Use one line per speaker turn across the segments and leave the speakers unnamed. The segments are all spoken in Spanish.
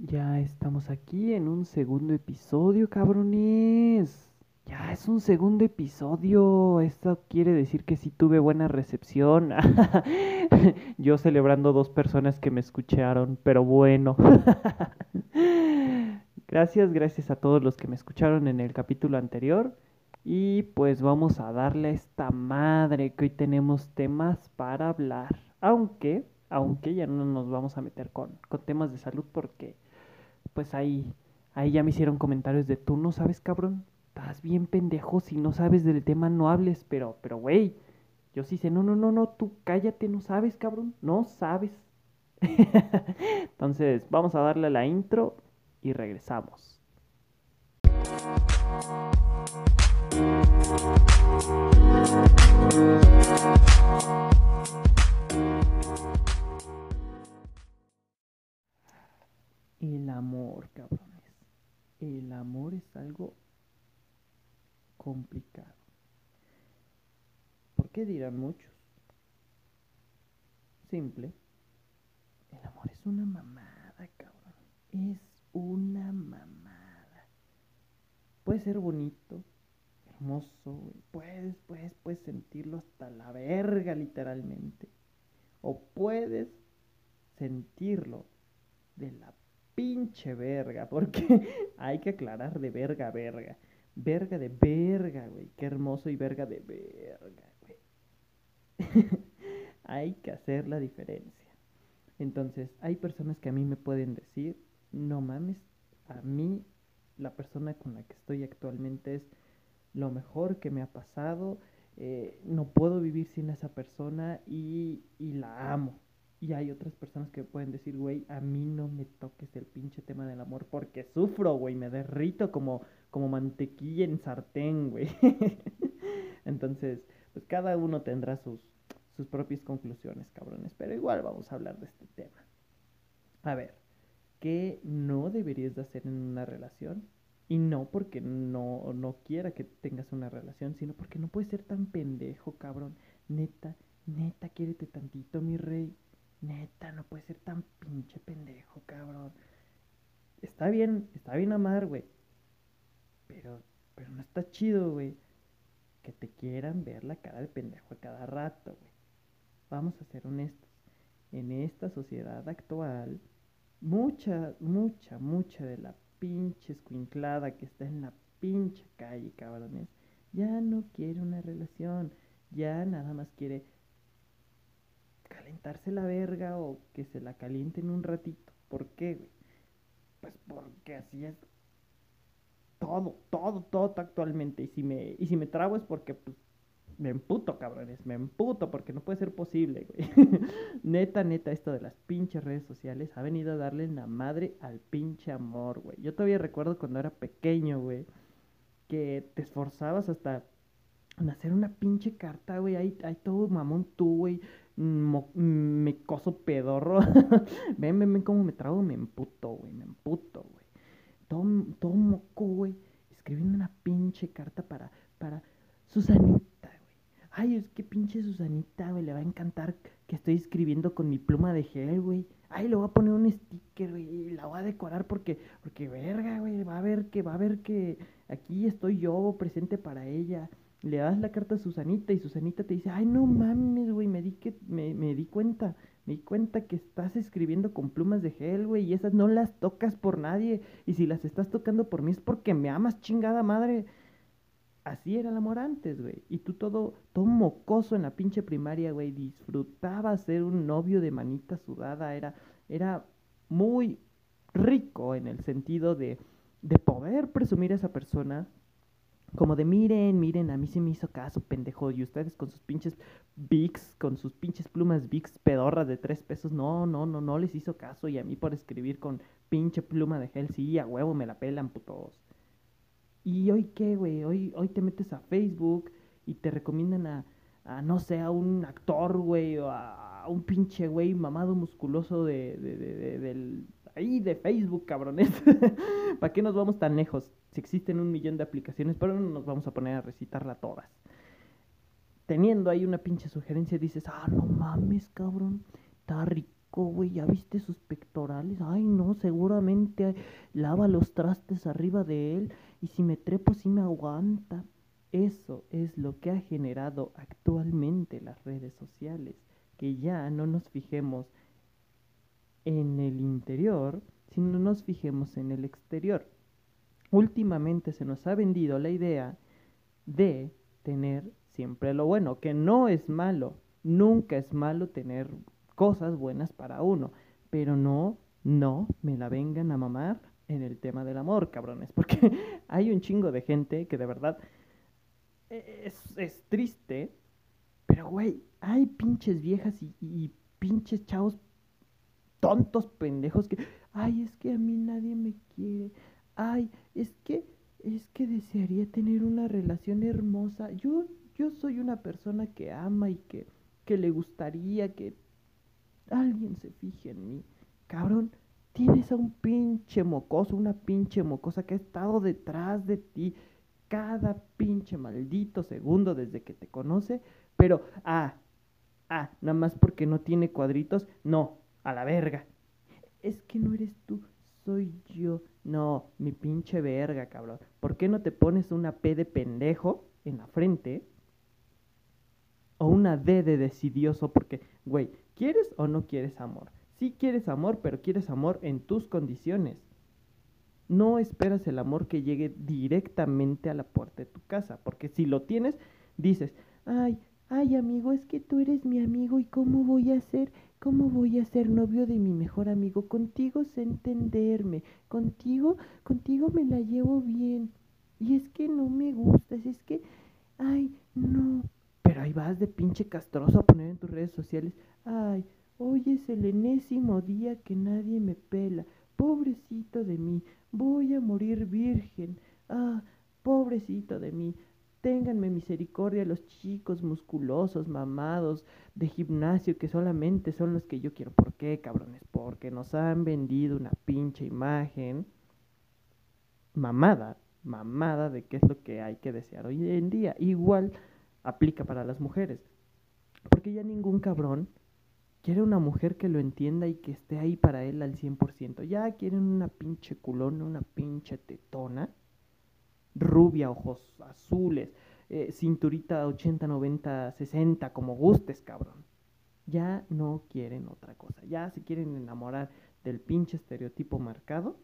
Ya estamos aquí en un segundo episodio, cabrones. Ya es un segundo episodio. Esto quiere decir que sí tuve buena recepción. Yo celebrando dos personas que me escucharon, pero bueno. Gracias, gracias a todos los que me escucharon en el capítulo anterior. Y pues vamos a darle a esta madre que hoy tenemos temas para hablar. Aunque, aunque ya no nos vamos a meter con, con temas de salud porque pues ahí, ahí ya me hicieron comentarios de tú no sabes, cabrón. Estás bien pendejo, si no sabes del tema no hables, pero, pero, güey, yo sí sé, no, no, no, no, tú cállate, no sabes, cabrón, no sabes. Entonces, vamos a darle la intro y regresamos. El amor, cabrones. El amor es algo complicado. ¿Por qué dirán muchos? Simple. El amor es una mamada, cabrón. Es una mamada. Puede ser bonito, hermoso. Puedes, puedes, puedes sentirlo hasta la verga, literalmente. O puedes sentirlo de la pinche verga, porque hay que aclarar de verga a verga. Verga de verga, güey. Qué hermoso y verga de verga, güey. hay que hacer la diferencia. Entonces, hay personas que a mí me pueden decir, no mames, a mí la persona con la que estoy actualmente es lo mejor que me ha pasado, eh, no puedo vivir sin esa persona y, y la amo. Y hay otras personas que pueden decir, güey, a mí no me toques el pinche tema del amor porque sufro, güey, me derrito como, como mantequilla en sartén, güey. Entonces, pues cada uno tendrá sus, sus propias conclusiones, cabrones. Pero igual vamos a hablar de este tema. A ver, ¿qué no deberías de hacer en una relación? Y no porque no, no quiera que tengas una relación, sino porque no puedes ser tan pendejo, cabrón. Neta, neta, quiérete tantito, mi rey. Neta, no puede ser tan pinche pendejo, cabrón. Está bien, está bien amar, güey. Pero, pero no está chido, güey. Que te quieran ver la cara de pendejo a cada rato, güey. Vamos a ser honestos. En esta sociedad actual, mucha, mucha, mucha de la pinche escuinclada que está en la pinche calle, cabrones, ya no quiere una relación. Ya nada más quiere calentarse la verga o que se la calienten un ratito. ¿Por qué, güey? Pues porque así es todo, todo, todo actualmente. Y si me, y si me trago es porque pues, me emputo, cabrones. Me emputo porque no puede ser posible, güey. neta, neta, esto de las pinches redes sociales ha venido a darle la madre al pinche amor, güey. Yo todavía recuerdo cuando era pequeño, güey, que te esforzabas hasta en hacer una pinche carta, güey. Ahí, ahí todo mamón tú, güey me coso pedorro. ven, ven, ven cómo me trago, me emputo, güey, me emputo, güey. Todo, todo moco, güey, escribiendo una pinche carta para, para Susanita, güey. Ay, es que pinche Susanita, güey, le va a encantar que estoy escribiendo con mi pluma de gel, güey. Ay, le voy a poner un sticker, güey, y la voy a decorar porque, porque verga, güey, va a ver que, va a ver que aquí estoy yo presente para ella le das la carta a Susanita y Susanita te dice, ay, no mames, güey, me di, que, me, me di cuenta, me di cuenta que estás escribiendo con plumas de gel, güey, y esas no las tocas por nadie, y si las estás tocando por mí es porque me amas, chingada madre. Así era el amor antes, güey. Y tú todo, todo mocoso en la pinche primaria, güey, disfrutabas ser un novio de manita sudada, era, era muy rico en el sentido de, de poder presumir a esa persona como de miren, miren, a mí se me hizo caso, pendejo. Y ustedes con sus pinches bigs, con sus pinches plumas bigs pedorras de tres pesos. No, no, no, no les hizo caso. Y a mí por escribir con pinche pluma de gel, sí, a huevo me la pelan, putos. ¿Y hoy qué, güey? Hoy, hoy te metes a Facebook y te recomiendan a, a no sé, a un actor, güey, o a, un pinche güey mamado musculoso de, de, de, del, ahí de Facebook, cabrones. ¿Para qué nos vamos tan lejos? Si existen un millón de aplicaciones, pero no nos vamos a poner a recitarla todas. Teniendo ahí una pinche sugerencia, dices, ah, no mames, cabrón. Está asco, güey, ¿ya viste sus pectorales? Ay, no, seguramente lava los trastes arriba de él y si me trepo sí me aguanta. Eso es lo que ha generado actualmente las redes sociales, que ya no nos fijemos en el interior, sino nos fijemos en el exterior. Últimamente se nos ha vendido la idea de tener siempre lo bueno, que no es malo, nunca es malo tener cosas buenas para uno, pero no, no me la vengan a mamar en el tema del amor, cabrones, porque hay un chingo de gente que de verdad es, triste, pero güey, hay pinches viejas y, y pinches chavos tontos pendejos que, ay, es que a mí nadie me quiere, ay, es que, es que desearía tener una relación hermosa. Yo, yo soy una persona que ama y que, que le gustaría que alguien se fije en mí. Cabrón, tienes a un pinche mocoso, una pinche mocosa que ha estado detrás de ti cada pinche maldito segundo desde que te conoce, pero, ah, ah, nada más porque no tiene cuadritos, no, a la verga. Es que no eres tú, soy yo. No, mi pinche verga, cabrón. ¿Por qué no te pones una P de pendejo en la frente? O una D de decidioso, porque, güey, ¿quieres o no quieres amor? Sí quieres amor, pero quieres amor en tus condiciones. No esperas el amor que llegue directamente a la puerta de tu casa, porque si lo tienes, dices, ay, ay amigo, es que tú eres mi amigo y ¿cómo voy a ser? ¿Cómo voy a ser novio de mi mejor amigo? Contigo sé entenderme, contigo, contigo me la llevo bien. Y es que no me gustas, es que, ay, no. Pero ahí vas de pinche castroso a poner en tus redes sociales, ay, hoy es el enésimo día que nadie me pela. Pobrecito de mí, voy a morir virgen. Ah, pobrecito de mí. Ténganme misericordia los chicos musculosos, mamados, de gimnasio, que solamente son los que yo quiero. ¿Por qué, cabrones? Porque nos han vendido una pinche imagen mamada, mamada de qué es lo que hay que desear hoy en día. Igual aplica para las mujeres. Porque ya ningún cabrón Quiere una mujer que lo entienda y que esté ahí para él al 100%. Ya quieren una pinche culona, una pinche tetona, rubia, ojos azules, eh, cinturita 80, 90, 60, como gustes, cabrón. Ya no quieren otra cosa. Ya se quieren enamorar del pinche estereotipo marcado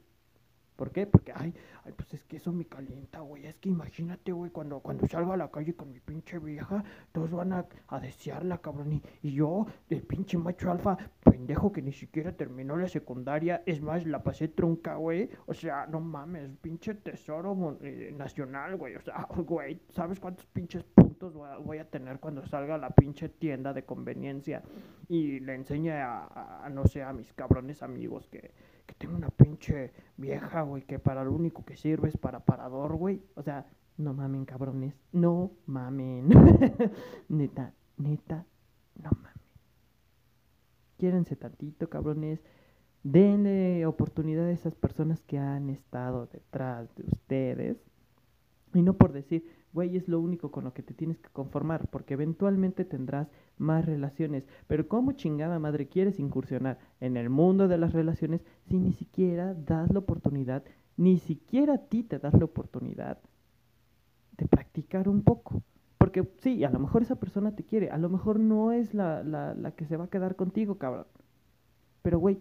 ¿Por qué? Porque, ay, ay, pues es que eso me calienta, güey. Es que imagínate, güey, cuando, cuando salga a la calle con mi pinche vieja, todos van a, desearla, cabrón. Y, yo, el pinche macho alfa, pendejo que ni siquiera terminó la secundaria, es más, la pasé trunca, güey. O sea, no mames, pinche tesoro eh, nacional, güey. O sea, güey, ¿sabes cuántos pinches puntos voy a, tener cuando salga a la pinche tienda de conveniencia y le enseñe a, a no sé, a mis cabrones amigos que que tengo una pinche vieja, güey, que para lo único que sirve es para parador, güey. O sea, no mamen, cabrones. No mamen. neta, neta, no mamen. Quiérense tantito, cabrones. Denle oportunidad a esas personas que han estado detrás de ustedes. Y no por decir, güey, es lo único con lo que te tienes que conformar, porque eventualmente tendrás más relaciones. Pero ¿cómo chingada madre quieres incursionar en el mundo de las relaciones si ni siquiera das la oportunidad, ni siquiera a ti te das la oportunidad de practicar un poco? Porque sí, a lo mejor esa persona te quiere, a lo mejor no es la, la, la que se va a quedar contigo, cabrón. Pero, güey,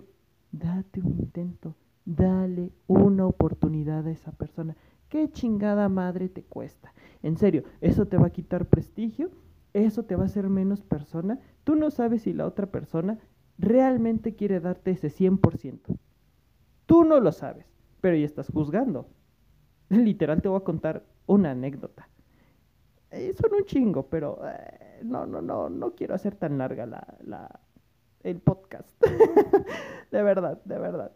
date un intento, dale una oportunidad a esa persona. ¿Qué chingada madre te cuesta? En serio, ¿eso te va a quitar prestigio? ¿Eso te va a hacer menos persona? Tú no sabes si la otra persona realmente quiere darte ese 100%. Tú no lo sabes, pero ya estás juzgando. Literal te voy a contar una anécdota. Eh, son un chingo, pero eh, no, no, no, no quiero hacer tan larga la, la el podcast. de verdad, de verdad.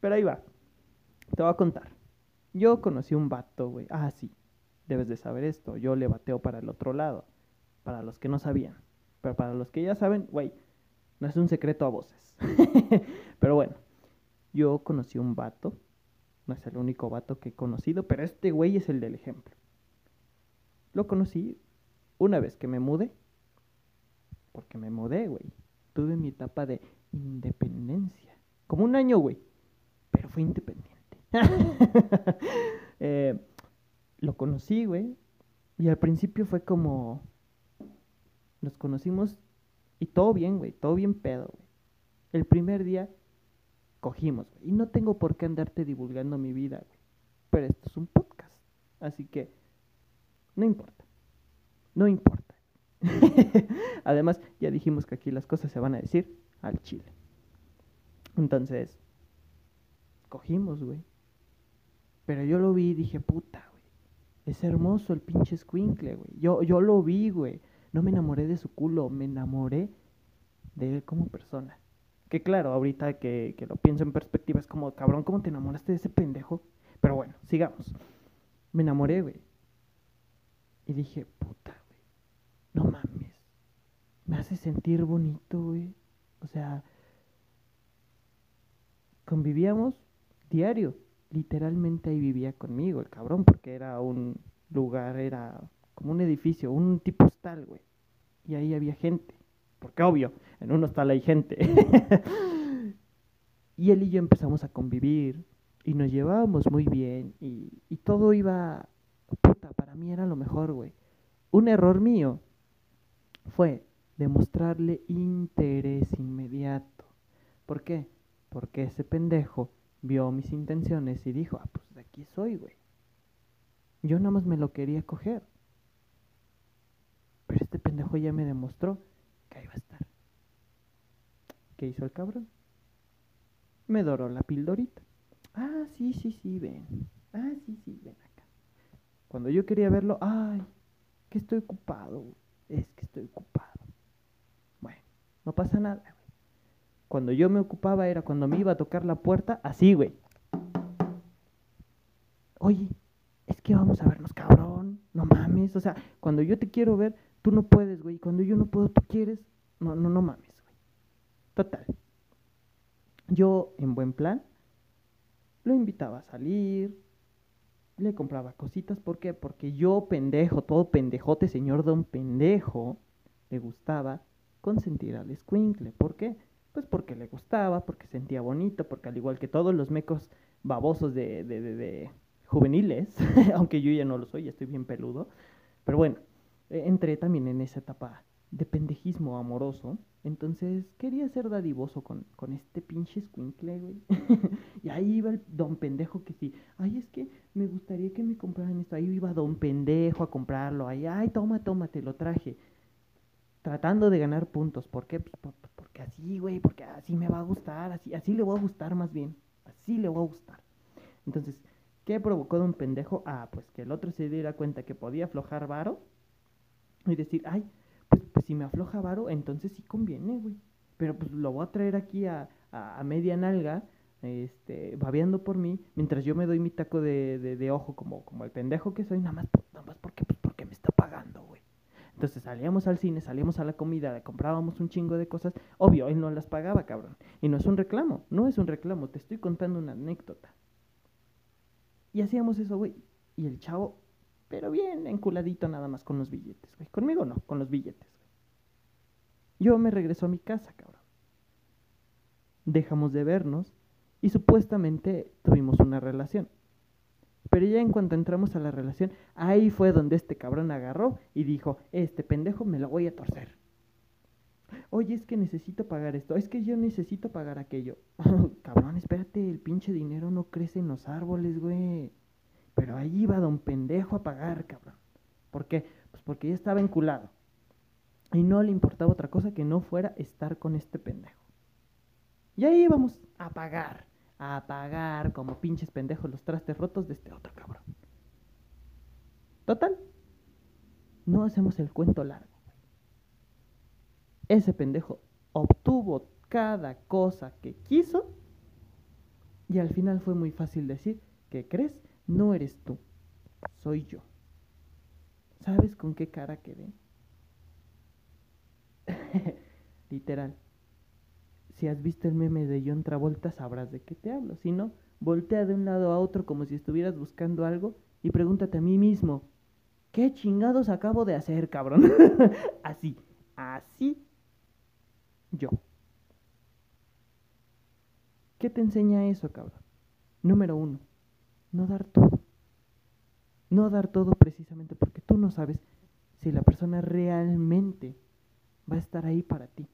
Pero ahí va. Te voy a contar. Yo conocí un vato, güey. Ah, sí. Debes de saber esto. Yo le bateo para el otro lado. Para los que no sabían. Pero para los que ya saben, güey, no es un secreto a voces. pero bueno, yo conocí un vato. No es el único vato que he conocido, pero este güey es el del ejemplo. Lo conocí una vez que me mudé. Porque me mudé, güey. Tuve mi etapa de independencia. Como un año, güey. Pero fue independiente. Eh, lo conocí, güey. Y al principio fue como... Nos conocimos y todo bien, güey. Todo bien pedo, güey. El primer día cogimos, güey. Y no tengo por qué andarte divulgando mi vida, güey. Pero esto es un podcast. Así que... No importa. No importa. Además, ya dijimos que aquí las cosas se van a decir al chile. Entonces, cogimos, güey. Pero yo lo vi y dije, puta, güey. Es hermoso el pinche squinkle, güey. Yo, yo lo vi, güey. No me enamoré de su culo, me enamoré de él como persona. Que claro, ahorita que, que lo pienso en perspectiva es como, cabrón, ¿cómo te enamoraste de ese pendejo? Pero bueno, sigamos. Me enamoré, güey. Y dije, puta, güey. No mames. Me hace sentir bonito, güey. O sea, convivíamos diario literalmente ahí vivía conmigo el cabrón, porque era un lugar, era como un edificio, un tipo hostal, güey. Y ahí había gente, porque obvio, en un hostal hay gente. y él y yo empezamos a convivir y nos llevábamos muy bien y, y todo iba, puta, para mí era lo mejor, güey. Un error mío fue demostrarle interés inmediato. ¿Por qué? Porque ese pendejo vio mis intenciones y dijo, ah, pues de aquí soy, güey. Yo nada más me lo quería coger. Pero este pendejo ya me demostró que ahí va a estar. ¿Qué hizo el cabrón? Me doró la pildorita. Ah, sí, sí, sí, ven. Ah, sí, sí, ven acá. Cuando yo quería verlo, ay, que estoy ocupado. Es que estoy ocupado. Bueno, no pasa nada. Cuando yo me ocupaba era cuando me iba a tocar la puerta, así, güey. Oye, es que vamos a vernos, cabrón. No mames. O sea, cuando yo te quiero ver, tú no puedes, güey. Cuando yo no puedo, tú quieres. No, no, no mames, güey. Total. Yo, en buen plan, lo invitaba a salir, le compraba cositas. ¿Por qué? Porque yo, pendejo, todo pendejote, señor don pendejo, le gustaba consentir al escuincle. ¿Por qué? Pues porque le gustaba, porque sentía bonito, porque al igual que todos los mecos babosos de, de, de, juveniles, aunque yo ya no lo soy, ya estoy bien peludo, pero bueno, e, entré también en esa etapa de pendejismo amoroso, entonces quería ser dadivoso con, con este pinche squinkle, güey. y ahí iba el don pendejo que sí, ay, es que me gustaría que me compraran esto, ahí iba don pendejo a comprarlo, ahí, ay, toma, toma, te lo traje tratando de ganar puntos. ¿Por qué? Así, güey, porque así me va a gustar, así, así le voy a gustar más bien. Así le voy a gustar. Entonces, ¿qué provocó de un pendejo? Ah, pues que el otro se diera cuenta que podía aflojar varo y decir, ay, pues, pues si me afloja varo, entonces sí conviene, güey. Pero pues lo voy a traer aquí a, a, media nalga, este, babeando por mí, mientras yo me doy mi taco de, de, ojo como, como el pendejo que soy, nada más, nada más porque, pues, porque me está pagando, güey. Entonces salíamos al cine, salíamos a la comida, comprábamos un chingo de cosas. Obvio, él no las pagaba, cabrón. Y no es un reclamo, no es un reclamo, te estoy contando una anécdota. Y hacíamos eso, güey. Y el chavo, pero bien enculadito nada más con los billetes, güey. Conmigo no, con los billetes. Yo me regreso a mi casa, cabrón. Dejamos de vernos y supuestamente tuvimos una relación. Pero ya en cuanto entramos a la relación, ahí fue donde este cabrón agarró y dijo, este pendejo me lo voy a torcer. Oye, es que necesito pagar esto, es que yo necesito pagar aquello. cabrón, espérate, el pinche dinero no crece en los árboles, güey. Pero ahí iba don pendejo a pagar, cabrón. ¿Por qué? Pues porque ya estaba enculado. Y no le importaba otra cosa que no fuera estar con este pendejo. Y ahí íbamos a pagar a pagar como pinches pendejos los trastes rotos de este otro cabrón. Total, no hacemos el cuento largo. Ese pendejo obtuvo cada cosa que quiso y al final fue muy fácil decir que crees, no eres tú, soy yo. ¿Sabes con qué cara quedé? Literal si has visto el meme de John Travolta, sabrás de qué te hablo. Si no, voltea de un lado a otro como si estuvieras buscando algo y pregúntate a mí mismo, ¿qué chingados acabo de hacer, cabrón? así, así yo. ¿Qué te enseña eso, cabrón? Número uno, no dar todo. No dar todo precisamente porque tú no sabes si la persona realmente va a estar ahí para ti.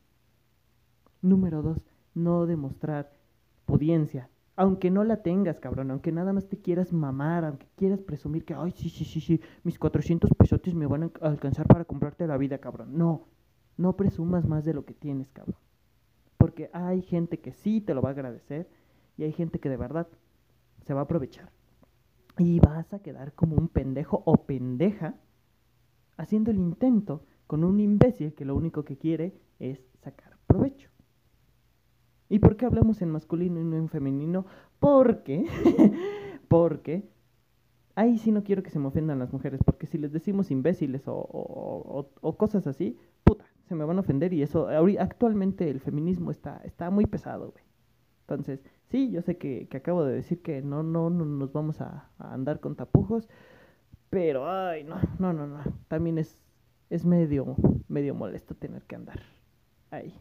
Número dos, no demostrar pudiencia. Aunque no la tengas, cabrón, aunque nada más te quieras mamar, aunque quieras presumir que, ay, sí, sí, sí, sí, mis 400 pesotes me van a alcanzar para comprarte la vida, cabrón. No, no presumas más de lo que tienes, cabrón. Porque hay gente que sí te lo va a agradecer y hay gente que de verdad se va a aprovechar. Y vas a quedar como un pendejo o pendeja haciendo el intento con un imbécil que lo único que quiere es sacar provecho. ¿Y por qué hablamos en masculino y no en femenino? Porque, porque, ahí sí no quiero que se me ofendan las mujeres, porque si les decimos imbéciles o, o, cosas así, puta, se me van a ofender y eso, actualmente el feminismo está, está muy pesado, güey. Entonces, sí, yo sé que, que, acabo de decir que no, no, no nos vamos a, a, andar con tapujos, pero, ay, no, no, no, no, también es, es medio, medio molesto tener que andar ahí.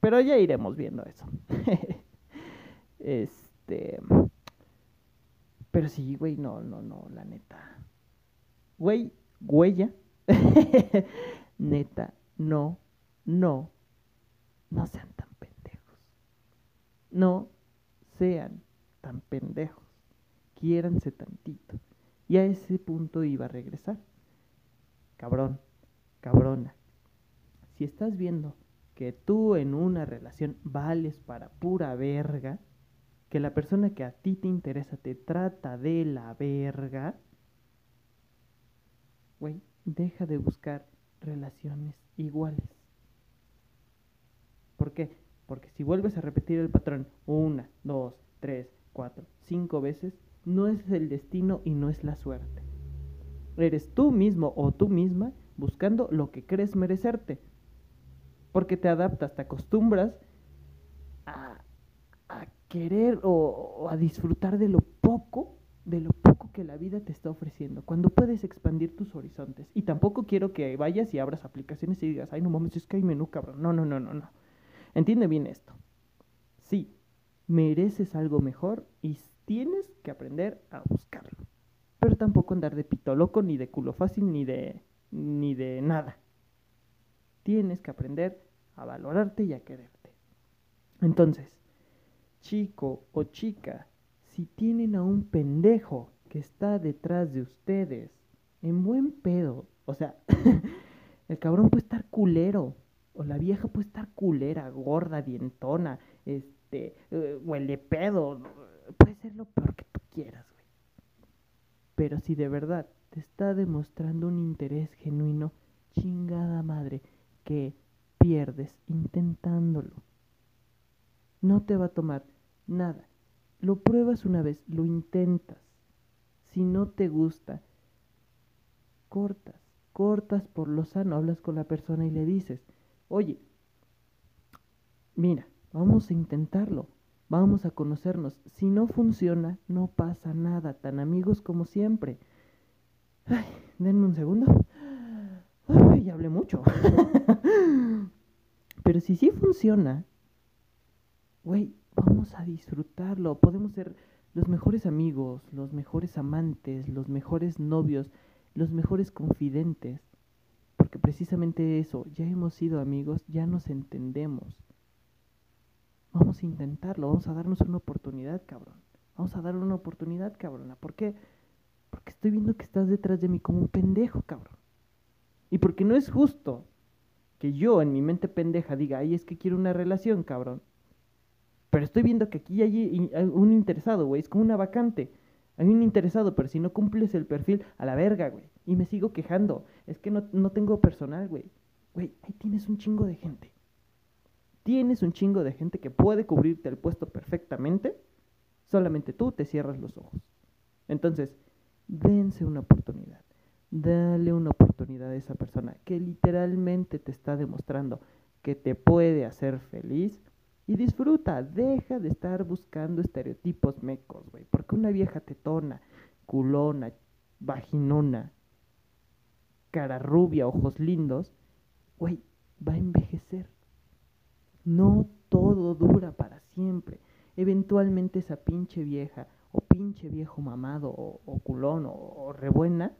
Pero ya iremos viendo eso. este. Pero sí, güey, no, no, no, la neta. Güey, huella. neta, no, no, no sean tan pendejos. No sean tan pendejos. Quiéranse tantito. Y a ese punto iba a regresar. Cabrón, cabrona. Si estás viendo que tú en una relación vales para pura verga, que la persona que a ti te interesa te trata de la verga, güey, deja de buscar relaciones iguales. ¿Por qué? Porque si vuelves a repetir el patrón una, dos, tres, cuatro, cinco veces, no es el destino y no es la suerte. Eres tú mismo o tú misma buscando lo que crees merecerte porque te adaptas, te acostumbras a, querer o, a disfrutar de lo poco, de lo poco que la vida te está ofreciendo, cuando puedes expandir tus horizontes. Y tampoco quiero que vayas y abras aplicaciones y digas, ay, no mames, es que hay menú, cabrón. No, no, no, no, no. Entiende bien esto. Sí, mereces algo mejor y tienes que aprender a buscarlo. Pero tampoco andar de pito loco, ni de culo fácil, ni de, ni de nada. Tienes que aprender a valorarte y a quererte. Entonces, chico o chica, si tienen a un pendejo que está detrás de ustedes, en buen pedo, o sea, el cabrón puede estar culero, o la vieja puede estar culera, gorda, dientona, este, uh, huele pedo, puede ser lo peor que tú quieras, güey. Pero si de verdad te está demostrando un interés genuino, chingada madre, que pierdes intentándolo. No te va a tomar nada. Lo pruebas una vez, lo intentas. Si no te gusta, cortas, cortas por lo sano, hablas con la persona y le dices, oye, mira, vamos a intentarlo, vamos a conocernos. Si no funciona, no pasa nada, tan amigos como siempre. Ay, denme un segundo. Ya hablé mucho. Pero si sí funciona, güey, vamos a disfrutarlo. Podemos ser los mejores amigos, los mejores amantes, los mejores novios, los mejores confidentes. Porque precisamente eso, ya hemos sido amigos, ya nos entendemos. Vamos a intentarlo, vamos a darnos una oportunidad, cabrón. Vamos a dar una oportunidad, cabrona. ¿Por qué? Porque estoy viendo que estás detrás de mí como un pendejo, cabrón. Y porque no es justo que yo en mi mente pendeja diga, ay, es que quiero una relación, cabrón. Pero estoy viendo que aquí hay un interesado, güey. Es como una vacante. Hay un interesado, pero si no cumples el perfil, a la verga, güey. Y me sigo quejando. Es que no, no tengo personal, güey. Güey, ahí tienes un chingo de gente. Tienes un chingo de gente que puede cubrirte el puesto perfectamente. Solamente tú te cierras los ojos. Entonces, dense una oportunidad. Dale una oportunidad a esa persona que literalmente te está demostrando que te puede hacer feliz y disfruta. Deja de estar buscando estereotipos mecos, güey. Porque una vieja tetona, culona, vaginona, cara rubia, ojos lindos, güey, va a envejecer. No todo dura para siempre. eventualmente esa pinche vieja o pinche viejo mamado o, culón o, o rebuena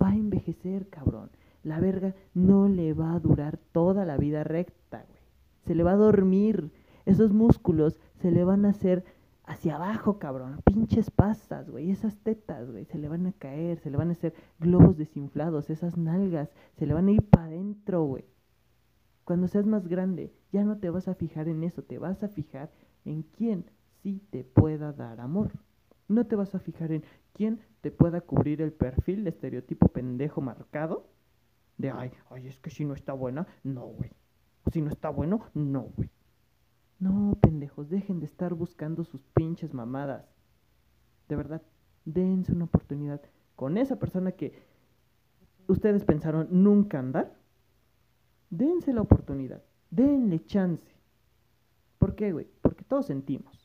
va a envejecer, cabrón. La verga no le va a durar toda la vida recta, güey. Se le va a dormir. Esos músculos se le van a hacer hacia abajo, cabrón. Pinches pastas, güey. Esas tetas, güey. Se le van a caer, se le van a hacer globos desinflados. Esas nalgas se le van a ir para adentro, güey. Cuando seas más grande, ya no te vas a fijar en eso. Te vas a fijar en quién sí te pueda dar amor. No te vas a fijar en quién te pueda cubrir el perfil, el estereotipo pendejo marcado. De, ay, ay, es que si no está buena, no, güey. Si no está bueno, no, güey. No, pendejos, dejen de estar buscando sus pinches mamadas. De verdad, dense una oportunidad con esa persona que ustedes pensaron nunca andar. Dense la oportunidad, denle chance. ¿Por qué, güey? Porque todos sentimos.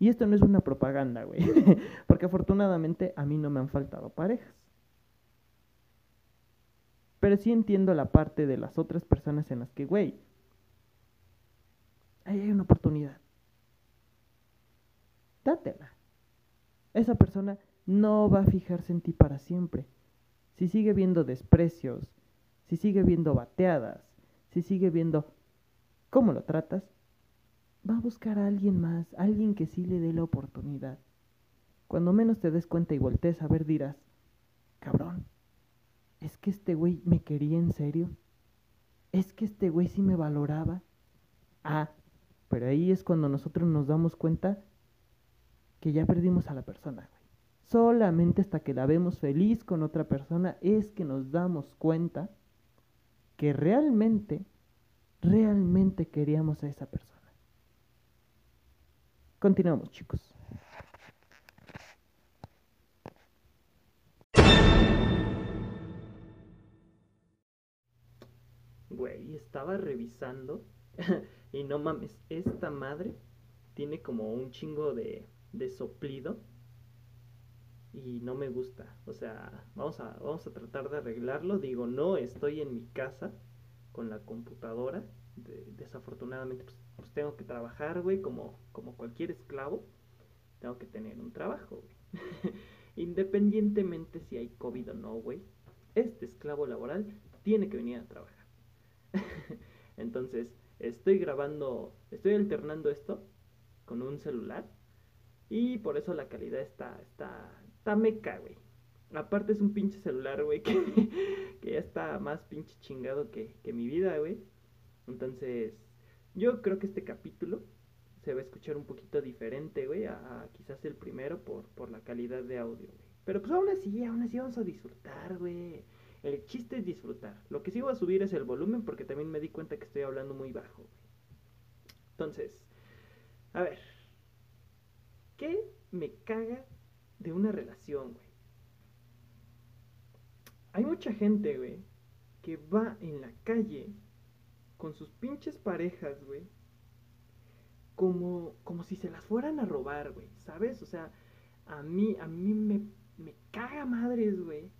Y esto no es una propaganda, güey. Porque afortunadamente a mí no me han faltado parejas. Pero sí entiendo la parte de las otras personas en las que, güey, ahí hay una oportunidad. Dátela. Esa persona no va a fijarse en ti para siempre. Si sigue viendo desprecios, si sigue viendo bateadas, si sigue viendo cómo lo tratas, va a buscar a alguien más, alguien que sí le dé la oportunidad. Cuando menos te des cuenta y voltees a ver, dirás, cabrón, es que este güey me quería en serio. Es que este güey sí me valoraba. Ah, pero ahí es cuando nosotros nos damos cuenta que ya perdimos a la persona, güey. Solamente hasta que la vemos feliz con otra persona es que nos damos cuenta que realmente, realmente queríamos a esa persona. Continuamos, chicos. Güey, estaba revisando y no mames, esta madre tiene como un chingo de, de soplido y no me gusta. O sea, vamos a, vamos a tratar de arreglarlo. Digo, no estoy en mi casa con la computadora. Desafortunadamente, pues, pues, tengo que trabajar, güey, como, como cualquier esclavo. Tengo que tener un trabajo. Independientemente si hay COVID o no, güey. Este esclavo laboral tiene que venir a trabajar. Entonces, estoy grabando, estoy alternando esto con un celular y por eso la calidad está, está, está meca, güey. Aparte es un pinche celular, güey, que, que, ya está más pinche chingado que, que mi vida, güey. Entonces, yo creo que este capítulo se va a escuchar un poquito diferente, güey, a, quizás el primero por, por la calidad de audio, güey. Pero pues aún así, aún así vamos a disfrutar, güey. El chiste es disfrutar. Lo que sí voy a subir es el volumen porque también me di cuenta que estoy hablando muy bajo. Entonces, a ver. ¿Qué me caga de una relación, güey? Hay mucha gente, güey, que va en la calle con sus pinches parejas, güey. Como, como si se las fueran a robar, güey. ¿Sabes? O sea, a mí, a mí me, me caga madres, güey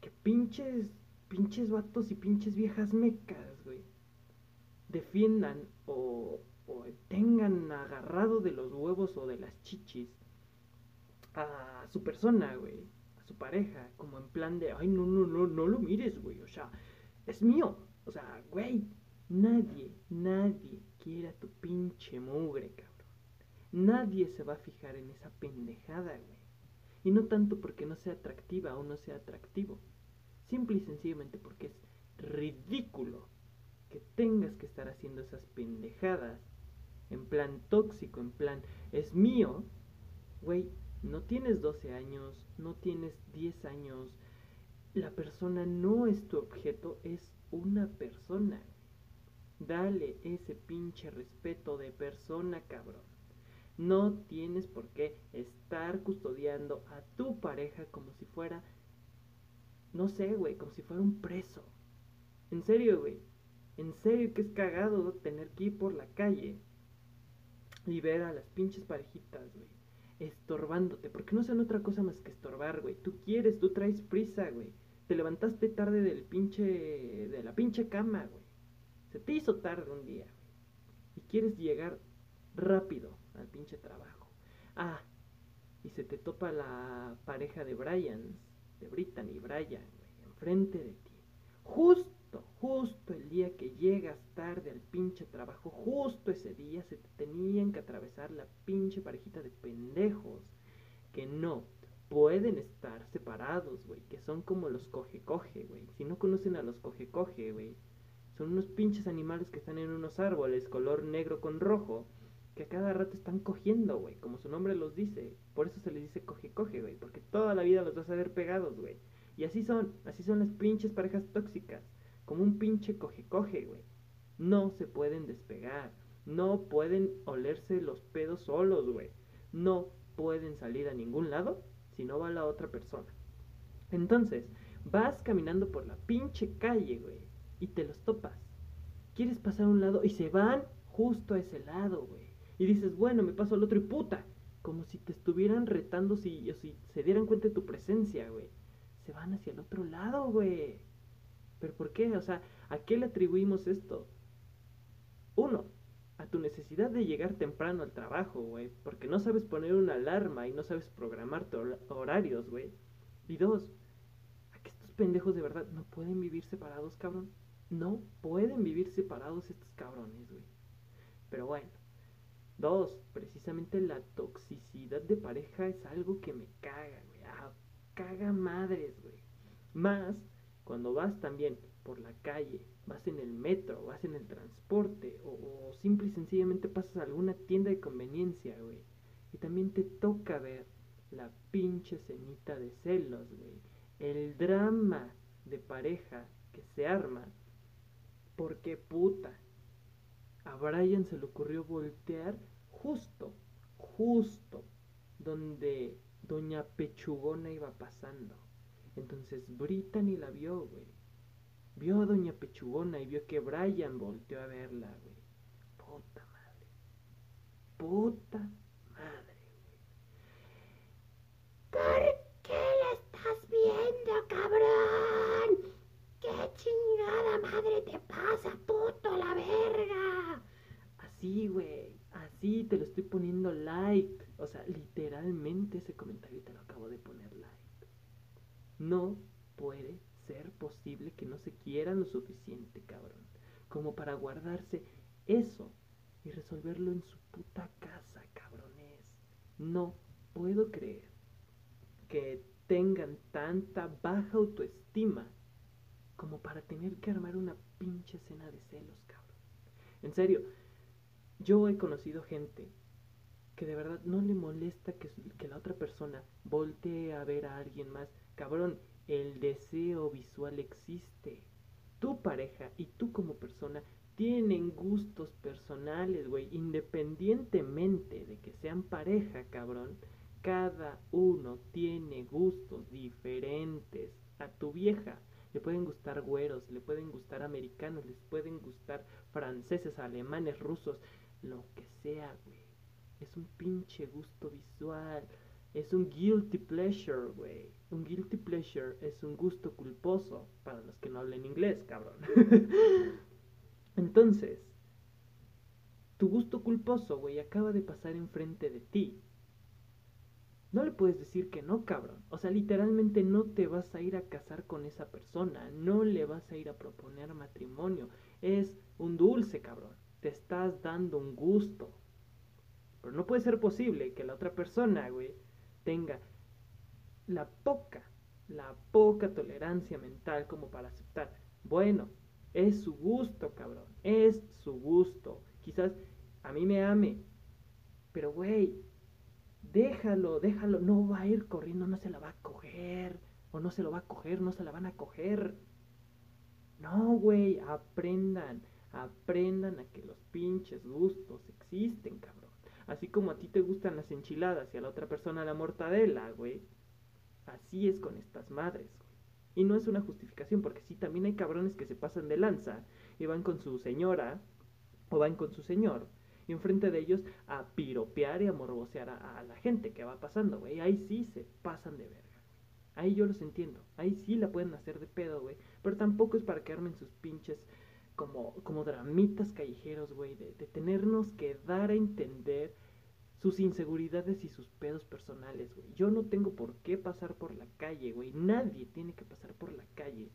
que pinches, pinches vatos y pinches viejas mecas, güey, defiendan o, o tengan agarrado de los huevos o de las chichis a su persona, güey, a su pareja, como en plan de, ay, no, no, no, no lo mires, güey, o sea, es mío, o sea, güey, nadie, nadie quiere tu pinche mugre, cabrón. Nadie se va a fijar en esa pendejada, güey. Y no tanto porque no sea atractiva o no sea atractivo. Simple y sencillamente porque es ridículo que tengas que estar haciendo esas pendejadas en plan tóxico, en plan es mío. Güey, no tienes 12 años, no tienes 10 años. La persona no es tu objeto, es una persona. Dale ese pinche respeto de persona, cabrón. No tienes por qué estar custodiando a tu pareja como si fuera no sé, güey, como si fuera un preso. En serio, güey. En serio que es cagado tener que ir por la calle y ver a las pinches parejitas, güey. Estorbándote. Porque no sean otra cosa más que estorbar, güey. Tú quieres, tú traes prisa, güey. Te levantaste tarde del pinche. de la pinche cama, güey. Se te hizo tarde un día. Y quieres llegar rápido al pinche trabajo. Ah, y se te topa la pareja de Brian, de Brittany y Brian, güey, enfrente de ti. Justo, justo el día que llegas tarde al pinche trabajo, justo ese día se te tenían que atravesar la pinche parejita de pendejos que no pueden estar separados, güey, que son como los coge-coge, güey. Si no conocen a los coge-coge, güey, son unos pinches animales que están en unos árboles color negro con rojo que a cada rato están cogiendo, güey, como su nombre los dice. Por eso se les dice coge-coge, güey, porque toda la vida los vas a ver pegados, güey. Y así son, así son las pinches parejas tóxicas, como un pinche coge-coge, güey. No se pueden despegar, no pueden olerse los pedos solos, güey. No pueden salir a ningún lado si no va la otra persona. Entonces, vas caminando por la pinche calle, güey, y te los topas. Quieres pasar a un lado y se van justo a ese lado, güey. Y dices, bueno, me paso al otro y puta. Como si te estuvieran retando si, si se dieran cuenta de tu presencia, güey. Se van hacia el otro lado, güey. ¿Pero por qué? O sea, ¿a qué le atribuimos esto? Uno, a tu necesidad de llegar temprano al trabajo, güey. Porque no sabes poner una alarma y no sabes programar horarios, güey. Y dos, a que estos pendejos de verdad no pueden vivir separados, cabrón. No pueden vivir separados estos cabrones, güey. Pero bueno, Dos, precisamente la toxicidad de pareja es algo que me caga, güey. Ah, caga madres, güey. Más cuando vas también por la calle, vas en el metro, vas en el transporte, o, simple y sencillamente pasas a alguna tienda de conveniencia, güey. Y también te toca ver la pinche cenita de celos, güey. El drama de pareja que se arma. Porque puta, a Brian se le ocurrió voltear justo, justo donde Doña Pechugona iba pasando. Entonces Brittany la vio, güey. Vio a Doña Pechugona y vio que Brian volteó a verla, güey. Puta madre. Puta madre, güey. ¿Por qué la estás viendo, cabrón? ¿Qué chingada madre te pasa, puto, la verga? Así, güey. Así te lo estoy poniendo like. O sea, literalmente ese comentario te lo acabo de poner like. No puede ser posible que no se quieran lo suficiente, cabrón. Como para guardarse eso y resolverlo en su puta casa, cabrones. No puedo creer que tengan tanta baja autoestima como para tener que armar una pinche escena de celos, cabrón. En serio, yo he conocido gente que de verdad no le molesta que, que la otra persona voltee a ver a alguien más. Cabrón, el deseo visual existe. Tu pareja y tú como persona tienen gustos personales, güey. Independientemente de que sean pareja, cabrón. Cada uno tiene gustos diferentes. A tu vieja le pueden gustar güeros, le pueden gustar americanos, les pueden gustar franceses, alemanes, rusos lo que sea, güey. Es un pinche gusto visual. Es un guilty pleasure, güey. Un guilty pleasure es un gusto culposo para los que no hablen inglés, cabrón. Entonces, tu gusto culposo, güey, acaba de pasar enfrente de ti. No le puedes decir que no, cabrón. O sea, literalmente no te vas a ir a casar con esa persona. No le vas a ir a proponer matrimonio. Es un dulce, cabrón te estás dando un gusto. Pero no puede ser posible que la otra persona, güey, tenga la poca, la poca tolerancia mental como para aceptar. Bueno, es su gusto, cabrón. Es su gusto. Quizás a mí me ame. Pero, güey, déjalo, déjalo. No va a ir corriendo, no se la va a coger. O no se lo va a coger, no se la van a coger. No, güey, aprendan. Aprendan a que los pinches gustos existen, cabrón. Así como a ti te gustan las enchiladas y a la otra persona la mortadela, güey. Así es con estas madres, güey. Y no es una justificación, porque sí, también hay cabrones que se pasan de lanza y van con su señora o van con su señor y enfrente de ellos a piropear y a morbosear a, la gente que va pasando, güey. Ahí sí se pasan de verga. Ahí yo los entiendo. Ahí sí la pueden hacer de pedo, güey. Pero tampoco es para quedarme en sus pinches como, como dramitas callejeros, güey, de, de tenernos que dar a entender sus inseguridades y sus pedos personales, güey. Yo no tengo por qué pasar por la calle, güey. Nadie tiene que pasar por la calle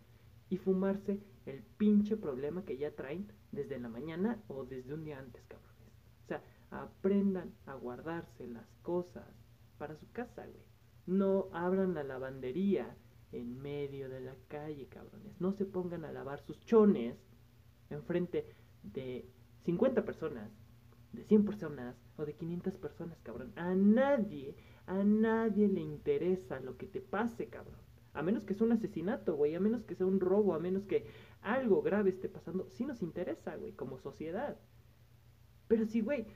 y fumarse el pinche problema que ya traen desde la mañana o desde un día antes, cabrones. O sea, aprendan a guardarse las cosas para su casa, güey. No abran la lavandería en medio de la calle, cabrones. No se pongan a lavar sus chones enfrente de 50 personas, de 100 personas o de 500 personas, cabrón. A nadie, a nadie le interesa lo que te pase, cabrón. A menos que sea un asesinato, güey, a menos que sea un robo, a menos que algo grave esté pasando, sí nos interesa, güey, como sociedad. Pero si, güey,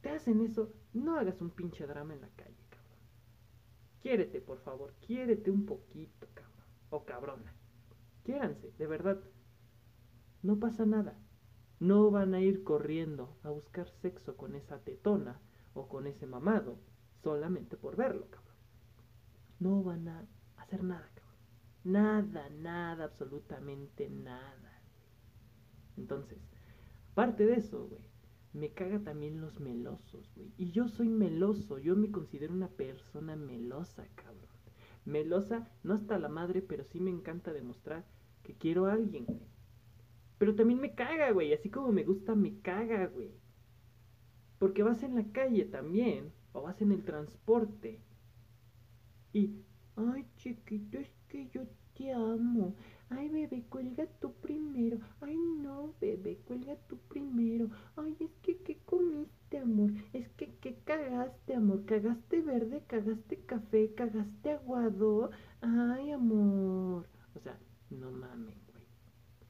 te hacen eso, no hagas un pinche drama en la calle, cabrón. Quiérete, por favor, quiérete un poquito, cabrón. O cabrona. Quiéranse, de verdad. No pasa nada. No van a ir corriendo a buscar sexo con esa tetona o con ese mamado solamente por verlo, cabrón. No van a hacer nada, cabrón. Nada, nada, absolutamente nada. Entonces, aparte de eso, güey, me caga también los melosos, güey. Y yo soy meloso, yo me considero una persona melosa, cabrón. Melosa, no hasta la madre, pero sí me encanta demostrar que quiero a alguien, güey. Pero también me caga, güey. Así como me gusta, me caga, güey. Porque vas en la calle también, o vas en el transporte. Y, ay, chiquito, es que yo te amo. Ay, bebé, cuelga tú primero. Ay, no, bebé, cuelga tú primero. Ay, es que, ¿qué comiste, amor? Es que, ¿qué cagaste, amor? ¿Cagaste verde? ¿Cagaste café? ¿Cagaste aguado? Ay, amor. O sea, no mames.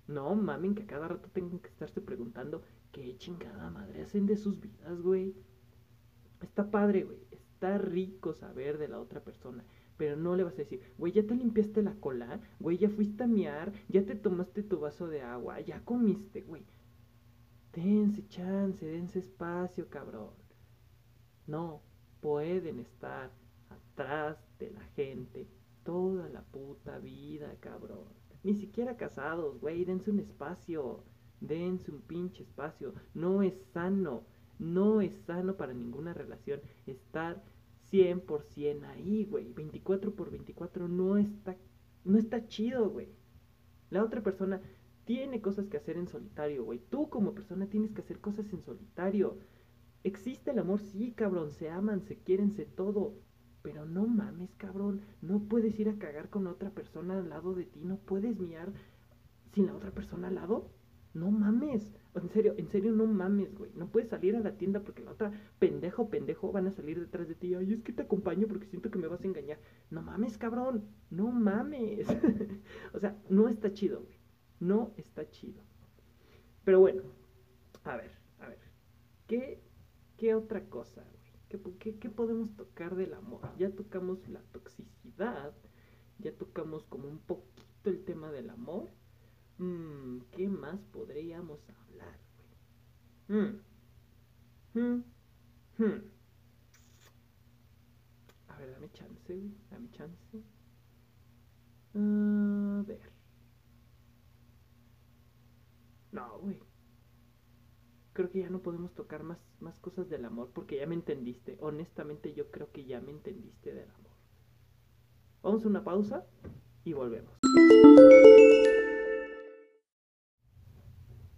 No mamen que a cada rato tengan que estarse preguntando qué chingada madre hacen de sus vidas, güey. Está padre, güey. Está rico saber de la otra persona. Pero no le vas a decir, güey, ya te limpiaste la cola, güey, ya fuiste a miar, ya te tomaste tu vaso de agua, ya comiste, güey. Dense chance, dense espacio, cabrón. No pueden estar atrás de la gente toda la puta vida, cabrón. Ni siquiera casados, güey, dense un espacio. Dense un pinche espacio. No es sano. No es sano para ninguna relación estar 100% ahí, güey. 24 por 24 no está, no está chido, güey. La otra persona tiene cosas que hacer en solitario, güey. Tú como persona tienes que hacer cosas en solitario. Existe el amor, sí, cabrón. Se aman, se quieren, se todo. Pero no mames, cabrón. No puedes ir a cagar con otra persona al lado de ti. No puedes miar sin la otra persona al lado. No mames. En serio, en serio, no mames, güey. No puedes salir a la tienda porque la otra pendejo, pendejo van a salir detrás de ti. Ay, es que te acompaño porque siento que me vas a engañar. No mames, cabrón. No mames. o sea, no está chido, güey. No está chido. Pero bueno, a ver, a ver. ¿Qué, qué otra cosa, ¿Qué, podemos tocar del amor? Ya tocamos la toxicidad, ya tocamos como un poquito el tema del amor. Mm, ¿Qué más podríamos hablar, güey? Mm, mm, A ver, dame chance, güey. Dame chance. A ver. No, güey creo que ya no podemos tocar más, más cosas del amor porque ya me entendiste. Honestamente yo creo que ya me entendiste del amor. Vamos a una pausa y volvemos.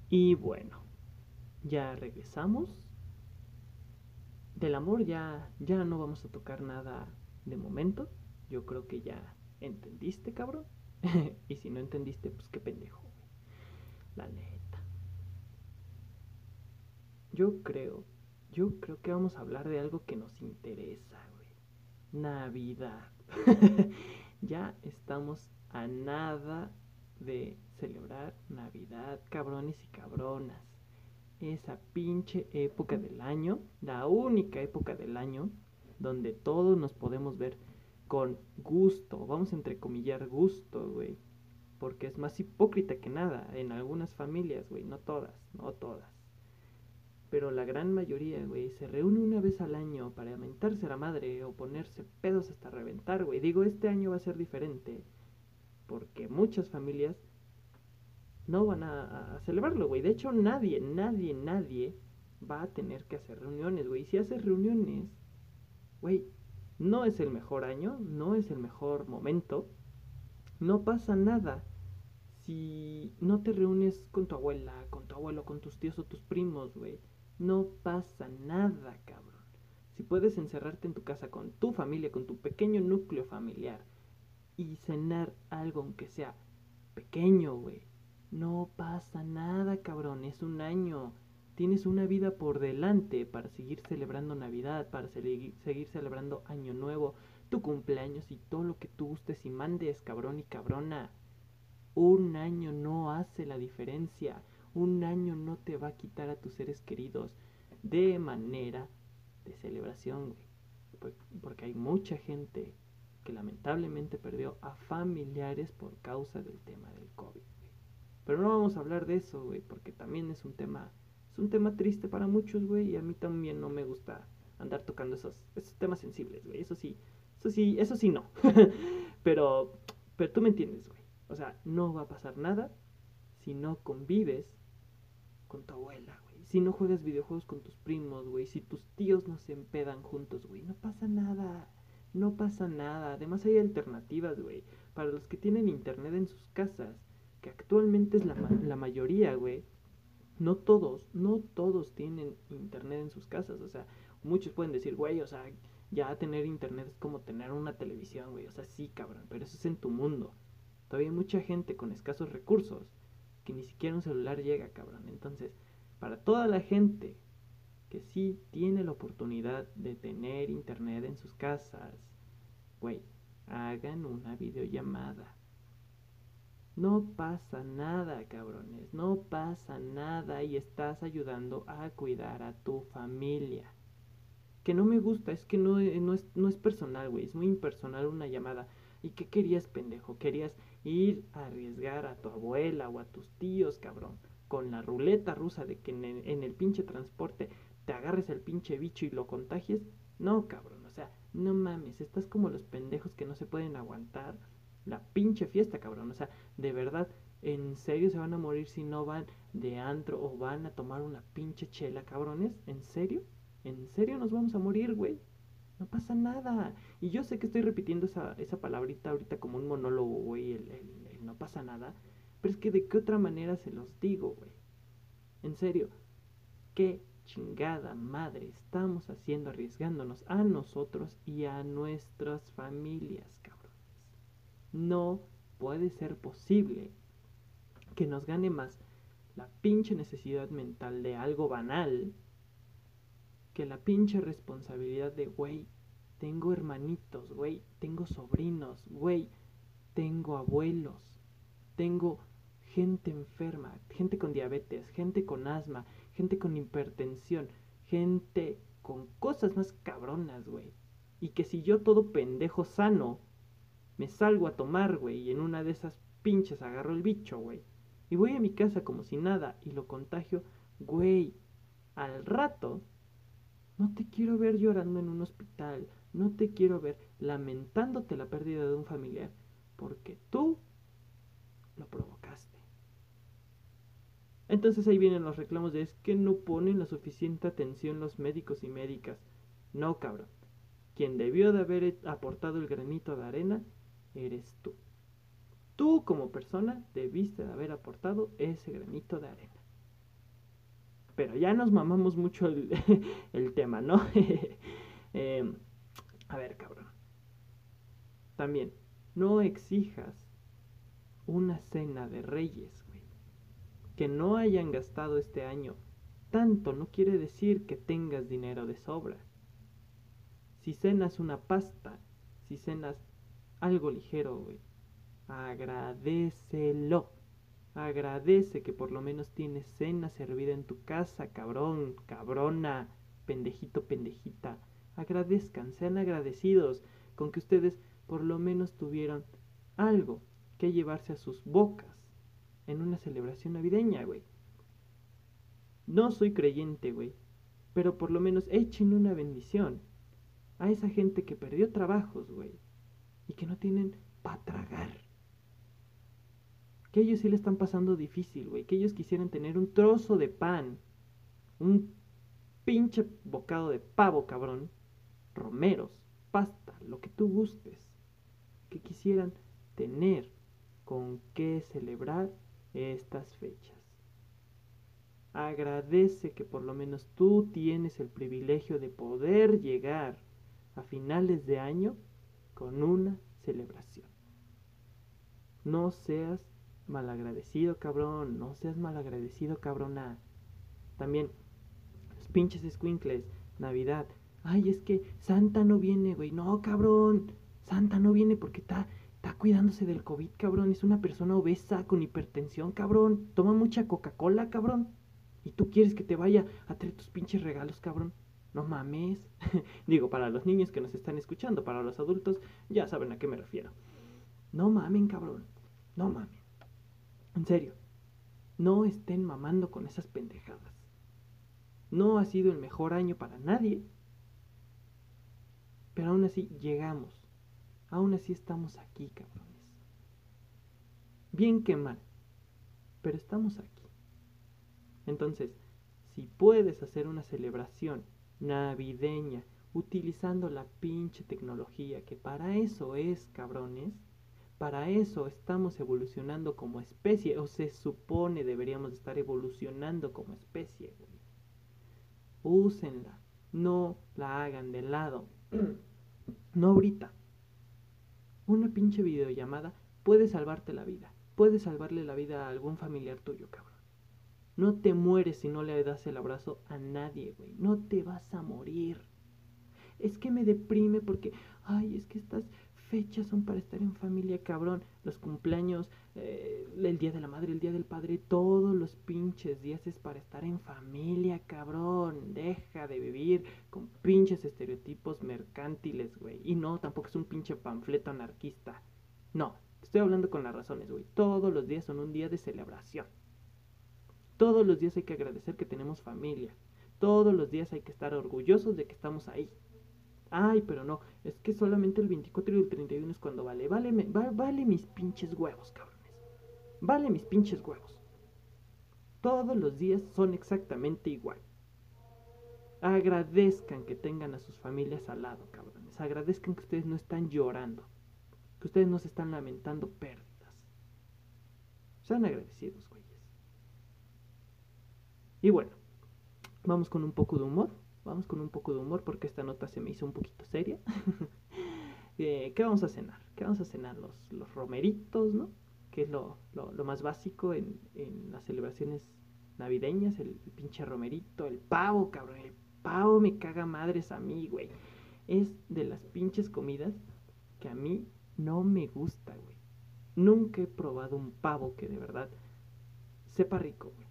Y bueno, ya regresamos. Del amor ya, ya no vamos a tocar nada de momento. Yo creo que ya entendiste, cabrón. y si no entendiste, pues qué pendejo. La neta yo creo, yo creo que vamos a hablar de algo que nos interesa, güey. Navidad. ya estamos a nada de celebrar Navidad, cabrones y cabronas. Esa pinche época del año, la única época del año donde todos nos podemos ver con gusto, vamos a entrecomillar gusto, güey. Porque es más hipócrita que nada en algunas familias, güey, no todas, no todas. Pero la gran mayoría, güey, se reúne una vez al año para lamentarse a la madre o ponerse pedos hasta reventar, güey. Digo, este año va a ser diferente. Porque muchas familias no van a, a celebrarlo, güey. De hecho, nadie, nadie, nadie va a tener que hacer reuniones, güey. Si haces reuniones, güey, no es el mejor año, no es el mejor momento, no pasa nada. Si no te reúnes con tu abuela, con tu abuelo, con tus tíos o tus primos, güey, no pasa nada, cabrón. Si puedes encerrarte en tu casa con tu familia, con tu pequeño núcleo familiar y cenar algo aunque sea pequeño, güey, no pasa nada, cabrón. Es un año. Tienes una vida por delante para seguir celebrando Navidad, para seguir celebrando Año Nuevo, tu cumpleaños y todo lo que tú gustes y mandes, cabrón y cabrona. Un año no hace la diferencia. Un año no te va a quitar a tus seres queridos de manera de celebración, güey. Porque hay mucha gente que lamentablemente perdió a familiares por causa del tema del COVID. Pero no vamos a hablar de eso, güey, porque también es un tema, es un tema triste para muchos, güey, y a mí también no me gusta andar tocando esos, esos temas sensibles, güey. Eso sí, eso sí, eso sí no. pero, pero tú me entiendes, güey. O sea, no va a pasar nada si no convives con tu abuela, güey. Si no juegas videojuegos con tus primos, güey. Si tus tíos no se empedan juntos, güey. No pasa nada. No pasa nada. Además hay alternativas, güey. Para los que tienen internet en sus casas que actualmente es la, la mayoría, güey. No todos, no todos tienen internet en sus casas. O sea, muchos pueden decir, güey, o sea, ya tener internet es como tener una televisión, güey. O sea, sí, cabrón, pero eso es en tu mundo. Todavía hay mucha gente con escasos recursos que ni siquiera un celular llega, cabrón. Entonces, para toda la gente que sí tiene la oportunidad de tener internet en sus casas, güey, hagan una videollamada. No pasa nada, cabrones. No pasa nada y estás ayudando a cuidar a tu familia. Que no me gusta, es que no, eh, es, no es personal, güey. Es muy impersonal una llamada. ¿Y qué querías, pendejo? Querías ir a arriesgar a tu abuela o a tus tíos, cabrón. Con la ruleta rusa de que en el, en el pinche transporte te agarres el pinche bicho y lo contagies. No, cabrón. O sea, no mames. Estás como los pendejos que no se pueden aguantar la pinche fiesta, cabrón. O sea, de verdad, ¿en serio se van a morir si no van de antro o van a tomar una pinche chela, cabrones? ¿En serio? ¿En serio nos vamos a morir, güey? No pasa nada. Y yo sé que estoy repitiendo esa, esa palabrita ahorita como un monólogo, güey, el, el no pasa nada. Pero es que de qué otra manera se los digo, güey. En serio, qué chingada madre estamos haciendo arriesgándonos a nosotros y a nuestras familias, cabrón. No puede ser posible que nos gane más la pinche necesidad mental de algo banal que la pinche responsabilidad de, güey, tengo hermanitos, güey, tengo sobrinos, güey, tengo abuelos, tengo gente enferma, gente con diabetes, gente con asma, gente con hipertensión, gente con cosas más cabronas, güey. Y que si yo todo pendejo sano me salgo a tomar, güey, y en una de esas pinches agarro el bicho, güey. Y voy a mi casa como si nada y lo contagio, güey. Al rato, no te quiero ver llorando en un hospital, no te quiero ver lamentándote la pérdida de un familiar, porque tú lo provocaste. Entonces ahí vienen los reclamos de es que no ponen la suficiente atención los médicos y médicas. No, cabrón. Quien debió de haber aportado el granito de arena eres tú. Tú como persona debiste de haber aportado ese granito de arena. Pero ya nos mamamos mucho el, tema, ¿no? Em, a ver, cabrón. También, no exijas una cena de reyes, güey. Que no hayan gastado este año tanto no quiere decir que tengas dinero de sobra. Si cenas una pasta, si cenas algo ligero, güey. Agradecelo. Agradece que por lo menos tienes cena servida en tu casa, cabrón, cabrona, pendejito, pendejita. Agradezcan, sean agradecidos con que ustedes por lo menos tuvieron algo que llevarse a sus bocas en una celebración navideña, güey. No soy creyente, güey, pero por lo menos echen una bendición a esa gente que perdió trabajos, güey, y que no tienen para tragar. Que ellos sí le están pasando difícil, güey. Que ellos quisieran tener un trozo de pan. Un pinche bocado de pavo, cabrón. Romeros, pasta, lo que tú gustes. Que quisieran tener con qué celebrar estas fechas. Agradece que por lo menos tú tienes el privilegio de poder llegar a finales de año con una celebración. No seas malagradecido, cabrón. No seas malagradecido, cabrona. También, los pinches squinkles, Navidad. Ay, es que Santa no viene, güey. No, cabrón. Santa no viene porque está, está cuidándose del COVID, cabrón. Es una persona obesa con hipertensión, cabrón. Toma mucha Coca-Cola, cabrón. Y tú quieres que te vaya a traer tus pinches regalos, cabrón. No mames. Digo, para los niños que nos están escuchando, para los adultos, ya saben a qué me refiero. No mamen, cabrón. No mamen. En serio. No estén mamando con esas pendejadas. No ha sido el mejor año para nadie. Pero aún así llegamos. Aún así estamos aquí, cabrones. Bien que mal. Pero estamos aquí. Entonces, si puedes hacer una celebración navideña utilizando la pinche tecnología, que para eso es, cabrones, para eso estamos evolucionando como especie, o se supone deberíamos estar evolucionando como especie, Úsenla, no la hagan de lado. no ahorita. Una pinche videollamada puede salvarte la vida, puede salvarle la vida a algún familiar tuyo, cabrón. No te mueres si no le das el abrazo a nadie, güey. No te vas a morir. Es que me deprime porque, ay, es que estas fechas son para estar en familia, cabrón. Los cumpleaños, eh, el día de la madre, el día del padre, todos los pinches días es para estar en familia, cabrón. Deja de vivir con pinches estereotipos mercantiles, güey. Y no, tampoco es un pinche panfleto anarquista. No, estoy hablando con las razones, güey. Todos los días son un día de celebración. Todos los días hay que agradecer que tenemos familia. Todos los días hay que estar orgullosos de que estamos ahí. Ay, pero no, es que solamente el 24 y el 31 es cuando vale. Vale, vale mis pinches huevos, cabrones. Vale mis pinches huevos. Todos los días son exactamente igual. Agradezcan que tengan a sus familias al lado, cabrones. Agradezcan que ustedes no están llorando. Que ustedes no se están lamentando pérdidas. Sean agradecidos, güey. Y bueno, vamos con un poco de humor. Vamos con un poco de humor porque esta nota se me hizo un poquito seria. eh, ¿Qué vamos a cenar? ¿Qué vamos a cenar? Los, los romeritos, ¿no? Que es lo, lo, más básico en, en, las celebraciones navideñas. El, el, pinche romerito, el pavo, cabrón. El pavo me caga madres a mí, güey. Es de las pinches comidas que a mí no me gusta, güey. Nunca he probado un pavo que de verdad sepa rico, güey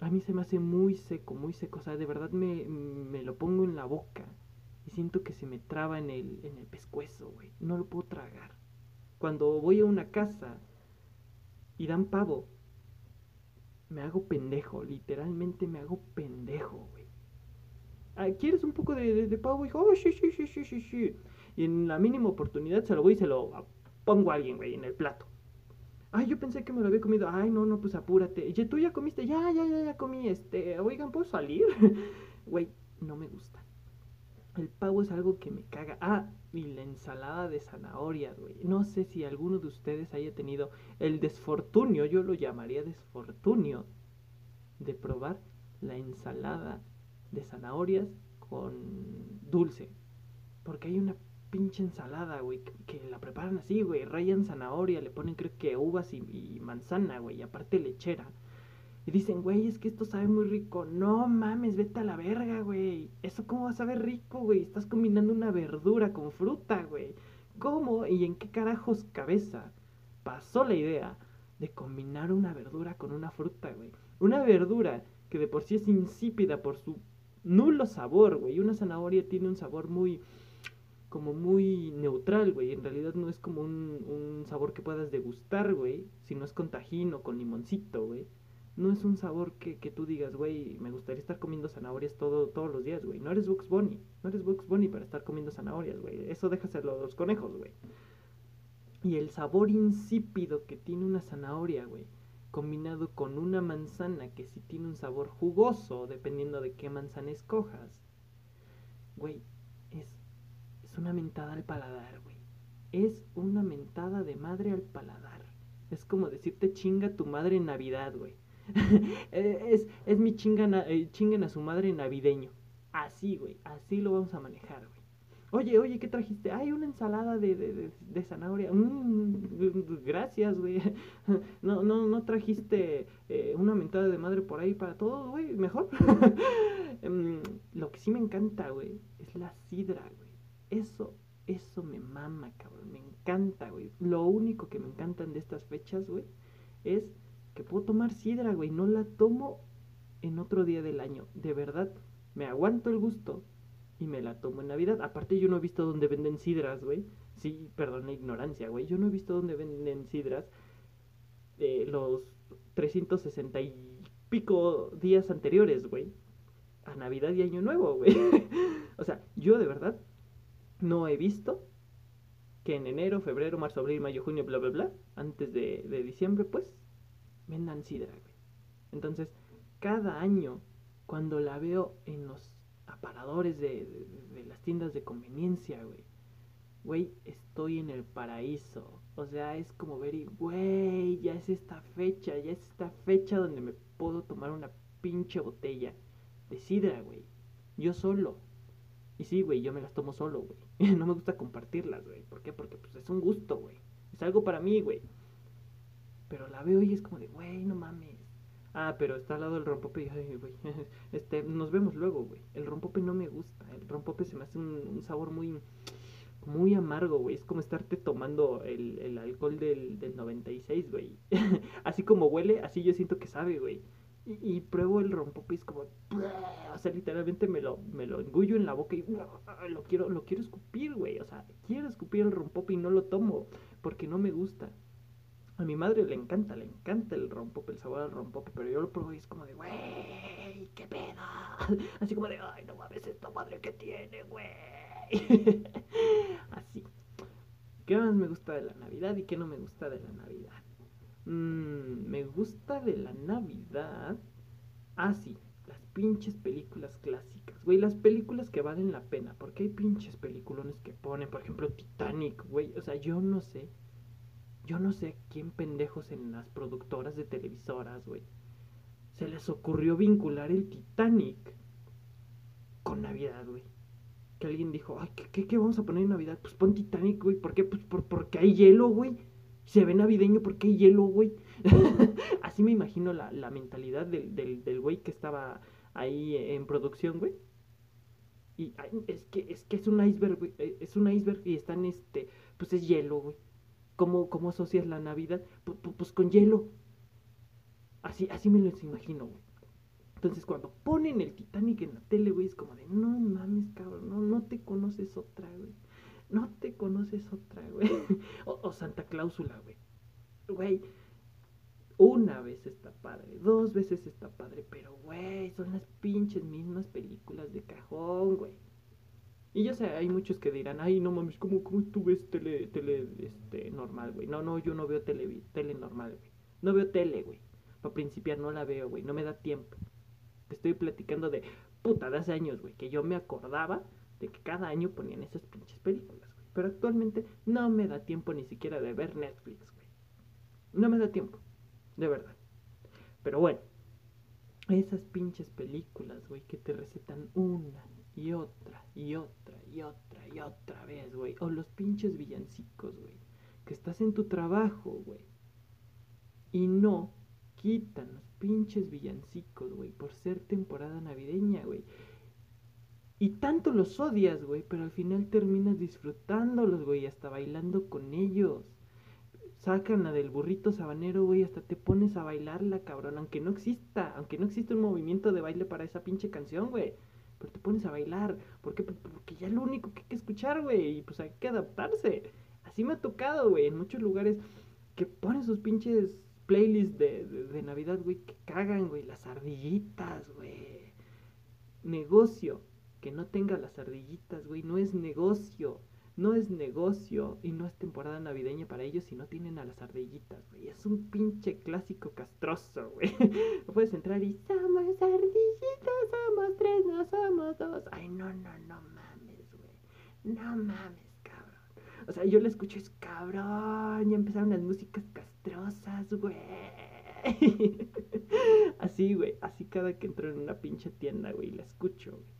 a mí se me hace muy seco, muy seco. O sea, de verdad me, me lo pongo en la boca y siento que se me traba en el, en el pescuezo, güey. No lo puedo tragar. Cuando voy a una casa y dan pavo, me hago pendejo, literalmente me hago pendejo, güey. Ah, ¿Quieres un poco de, de, pavo? Hijo, oh, sí, sí, sí, sí, sí, sí. Y en la mínima oportunidad se lo voy y se lo pongo a alguien, güey, en el plato. Ay, yo pensé que me lo había comido. Ay, no, no, pues apúrate. ¿Y tú ya comiste? Ya, ya, ya, ya comí. Este, oigan, ¿puedo salir? Güey, no me gusta. El pavo es algo que me caga. Ah, y la ensalada de zanahorias, güey. No sé si alguno de ustedes haya tenido el desfortunio, yo lo llamaría desfortunio, de probar la ensalada de zanahorias con dulce. Porque hay una pinche ensalada, güey, que, la preparan así, güey, rayan zanahoria, le ponen creo que uvas y, manzana, güey, y aparte lechera. Y dicen, güey, es que esto sabe muy rico. No mames, vete a la verga, güey. ¿Eso cómo va a saber rico, güey? Estás combinando una verdura con fruta, güey. ¿Cómo y en qué carajos cabeza pasó la idea de combinar una verdura con una fruta, güey? Una verdura que de por sí es insípida por su nulo sabor, güey. Una zanahoria tiene un sabor muy como muy neutral, güey. En realidad no es como un, un sabor que puedas degustar, güey. Si no es con tajín o con limoncito, güey. No es un sabor que, que tú digas, güey, me gustaría estar comiendo zanahorias todo, todos los días, güey. No eres Bugs Bunny. No eres Bugs Bunny para estar comiendo zanahorias, güey. Eso déjaselo a los conejos, güey. Y el sabor insípido que tiene una zanahoria, güey, combinado con una manzana que sí tiene un sabor jugoso, dependiendo de qué manzana escojas, güey, es, es una mentada al paladar, güey. Es una mentada de madre al paladar. Es como decirte chinga tu madre en Navidad, güey. Eh, es, es mi chinga, eh, chinguen a su madre navideño. Así, güey, así lo vamos a manejar, güey. Oye, oye, ¿qué trajiste? Hay una ensalada de, de, de, zanahoria. Mm, gracias, güey. No, no, no trajiste eh, una mentada de madre por ahí para todos, güey. Mejor. Em, lo que sí me encanta, güey, es la sidra. Eso, eso me mama, cabrón. Me encanta, güey. Lo único que me encantan de estas fechas, güey, es que puedo tomar sidra, güey. No la tomo en otro día del año. De verdad, me aguanto el gusto y me la tomo en Navidad. Aparte, yo no he visto dónde venden sidras, güey. Sí, perdón la ignorancia, güey. Yo no he visto dónde venden sidras eh, los 360 y pico días anteriores, güey. A Navidad y Año Nuevo, güey. o sea, yo de verdad no he visto que en enero, febrero, marzo, abril, mayo, junio, bla, bla, bla, antes de, de diciembre, pues, vendan sidra, güey. Entonces, cada año, cuando la veo en los aparadores de, de, las tiendas de conveniencia, güey. Güey, estoy en el paraíso. O sea, es como ver y, güey, ya es esta fecha, ya es esta fecha donde me puedo tomar una pinche botella de sidra, güey. Yo solo. Y sí, güey, yo me las tomo solo, güey. no me gusta compartirlas, güey. ¿Por qué? Porque pues es un gusto, güey. Es algo para mí, güey. Pero la veo y es como de, güey, no mames. Ah, pero está al lado del rompope y, güey, este, nos vemos luego, güey. El rompope no me gusta. El rompope se me hace un, sabor muy, muy amargo, güey. Es como estarte tomando el, el alcohol del, del 96, güey. así como huele, así yo siento que sabe, güey. Y, pruebo el es como, o sea, literalmente me lo, me lo engullo en la boca y lo quiero, lo quiero escupir, güey. O sea, quiero escupir el rompope y no lo tomo porque no me gusta. A mi madre le encanta, le encanta el rompope, el sabor del rompope, pero yo lo pruebo y es como de, güey, qué pedo. Así como de, ay, no mames, esta madre que tiene, güey. Así. ¿Qué más me gusta de la Navidad y qué no me gusta de la Navidad? Mmm, me gusta de la Navidad. Ah, sí, las pinches películas clásicas, güey, las películas que valen la pena, porque hay pinches peliculones que ponen, por ejemplo, Titanic, güey, o sea, yo no sé yo no sé quién pendejos en las productoras de televisoras, güey. Se les ocurrió vincular el Titanic con Navidad, güey. Que alguien dijo, ay, ¿qué, qué, vamos a poner en Navidad? Pues pon Titanic, güey. ¿Por qué? Pues por, porque hay hielo, güey. Se ve navideño porque hay hielo, güey. Así me imagino la, la mentalidad del, del, del güey que estaba ahí en producción, güey. Y es que, es que es un iceberg, güey. Eh, es un iceberg y están, este, pues es hielo, güey. ¿Cómo, cómo asocias la Navidad? Pues, pues, con hielo. Así, así me lo imagino, güey. Entonces cuando ponen el Titanic en la tele, güey, es como de, no mames, cabrón, no, no te conoces otra, güey. No te conoces otra, güey. o, Santa Cláusula, güey. Güey, una vez está padre, dos veces está padre, pero, güey, son las pinches mismas películas de cajón, güey. Y yo sé, hay muchos que dirán, ay, no mames, ¿cómo, cómo tú ves tele, tele este, normal, güey? No, no, yo no veo tele, tele normal, güey. No veo tele, güey. Para principiar no la veo, güey. No me da tiempo. Te estoy platicando de puta de hace años, güey. Que yo me acordaba de que cada año ponían esas pinches películas. Pero actualmente no me da tiempo ni siquiera de ver Netflix, güey. No me da tiempo. De verdad. Pero bueno. Esas pinches películas, güey, que te recetan una y otra y otra y otra y otra vez, güey. O los pinches villancicos, güey. Que estás en tu trabajo, güey. Y no quitan los pinches villancicos, güey, por ser temporada navideña, güey. Y tanto los odias, güey, pero al final terminas disfrutándolos, güey, hasta bailando con ellos. Sacan la del burrito sabanero, güey, hasta te pones a bailarla, cabrón, aunque no exista, aunque no exista un movimiento de baile para esa pinche canción, güey pero te pones a bailar. ¿Por qué? Porque ya lo único que hay que escuchar, güey. Y pues hay que adaptarse. Así me ha tocado, güey, en muchos lugares que ponen sus pinches playlists de, de, Navidad, güey, que cagan, güey. Las ardillitas, güey. Negocio. Que no tenga las ardillitas, güey. No es negocio. no es negocio y no es temporada navideña para ellos si no tienen a las ardillitas, güey. Es un pinche clásico castroso, güey. puedes entrar y somos ardillitas, somos tres, no somos dos. Ay, no, no, no mames, güey. No mames, cabrón. O sea, yo le escucho, es cabrón. Y empezaron las músicas castrosas, güey. así, güey. Así cada que entro en una pinche tienda, güey, la escucho, güey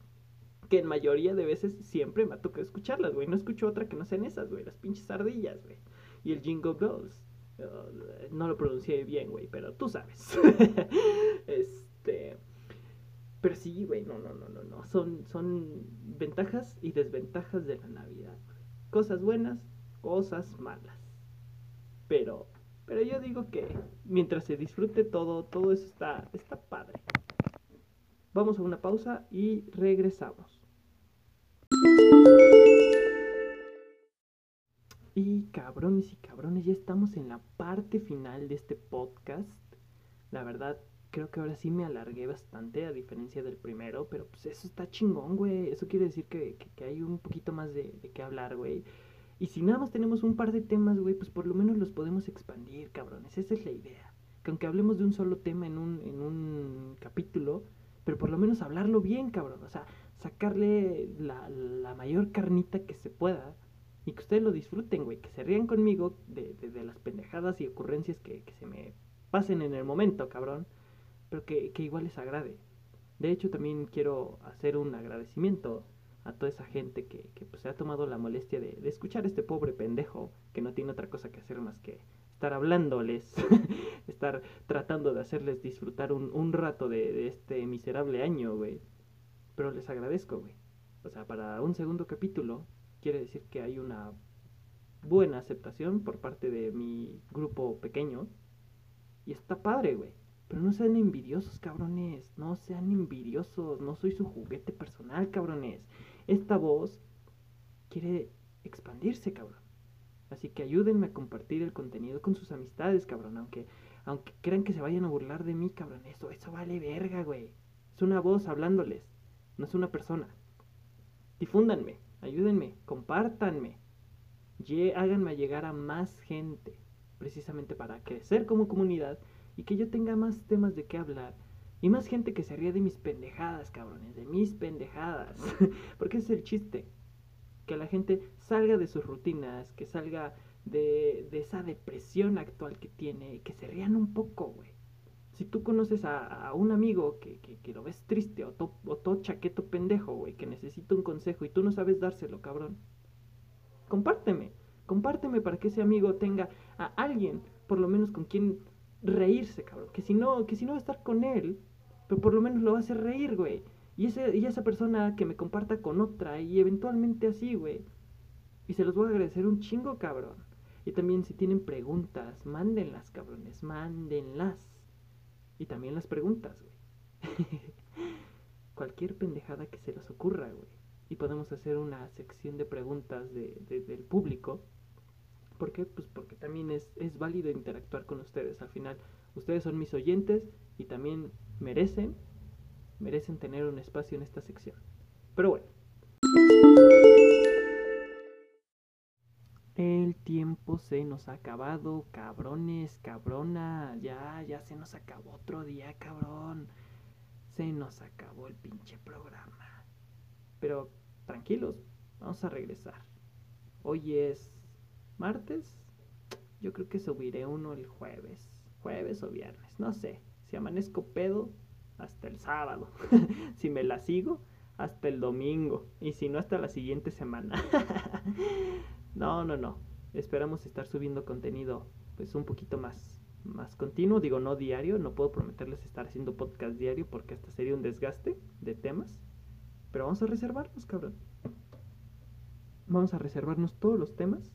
que en mayoría de veces siempre me ha tocado escucharlas, güey. No escucho otra que no sean esas, güey. Las pinches ardillas, güey. Y el Jingle Bells. Uh, no lo pronuncié bien, güey, pero tú sabes. este. Pero sí, güey, no, no, no, no, no. Son, son ventajas y desventajas de la Navidad. Cosas buenas, cosas malas. Pero, pero yo digo que mientras se disfrute todo, todo eso está, está padre. Vamos a una pausa y regresamos. Y cabrones y cabrones, ya estamos en la parte final de este podcast. La verdad, creo que ahora sí me alargué bastante, a diferencia del primero, pero pues eso está chingón, güey. Eso quiere decir que, hay un poquito más de, de qué hablar, güey. Y si nada más tenemos un par de temas, güey, pues por lo menos los podemos expandir, cabrones. Esa es la idea. Que aunque hablemos de un solo tema en un, en un capítulo, pero por lo menos hablarlo bien, cabrón. O sea, sacarle la, la mayor carnita que se pueda y que ustedes lo disfruten, güey, que se rían conmigo de, de, las pendejadas y ocurrencias que, que, se me pasen en el momento, cabrón, pero que, que, igual les agrade. De hecho, también quiero hacer un agradecimiento a toda esa gente que, que pues, se ha tomado la molestia de, de escuchar a este pobre pendejo que no tiene otra cosa que hacer más que estar hablándoles, estar tratando de hacerles disfrutar un, un rato de, de este miserable año, güey. Pero les agradezco, güey. O sea, para un segundo capítulo, quiere decir que hay una buena aceptación por parte de mi grupo pequeño. Y está padre, güey. Pero no sean envidiosos, cabrones. No sean envidiosos. No soy su juguete personal, cabrones. Esta voz quiere expandirse, cabrón. Así que ayúdenme a compartir el contenido con sus amistades, cabrón. Aunque, aunque crean que se vayan a burlar de mí, cabrón. Eso, eso vale verga, güey. Es una voz hablándoles. No es una persona. Difúndanme ayúdenme, compártanme, háganme llegar a más gente, precisamente para crecer como comunidad y que yo tenga más temas de qué hablar. Y más gente que se ríe de mis pendejadas, cabrones, de mis pendejadas. Porque ese es el chiste. Que la gente salga de sus rutinas, que salga de, de esa depresión actual que tiene, que se rían un poco, güey si tú conoces a, un amigo que, que, lo ves triste o, todo chaqueto pendejo, güey, que necesita un consejo y tú no sabes dárselo, cabrón, compárteme, compárteme para que ese amigo tenga a alguien, por lo menos con quien reírse, cabrón. Que si no, que si no va a estar con él, pero por lo menos lo va a hacer reír, güey. Y, ese, y esa persona que me comparta con otra y eventualmente así, güey. Y se los voy a agradecer un chingo, cabrón. Y también si tienen preguntas, mándenlas, cabrones, mándenlas. Y también las preguntas, güey. Cualquier pendejada que se les ocurra, güey. Y podemos hacer una sección de preguntas de, del público. ¿Por qué? Pues porque también es, es válido interactuar con ustedes. Al final, ustedes son mis oyentes y también merecen, merecen tener un espacio en esta sección. Pero bueno. El tiempo se nos ha acabado, cabrones, cabrona. Ya, ya se nos acabó otro día, cabrón. Se nos acabó el pinche programa. Pero tranquilos, vamos a regresar. Hoy es martes. Yo creo que subiré uno el jueves. Jueves o viernes, no sé. Si amanezco pedo, hasta el sábado. si me la sigo, hasta el domingo. Y si no, hasta la siguiente semana. No, no, no. Esperamos estar subiendo contenido pues un poquito más más continuo, digo no diario, no puedo prometerles estar haciendo podcast diario porque hasta sería un desgaste de temas, pero vamos a reservarnos, cabrón. Vamos a reservarnos todos los temas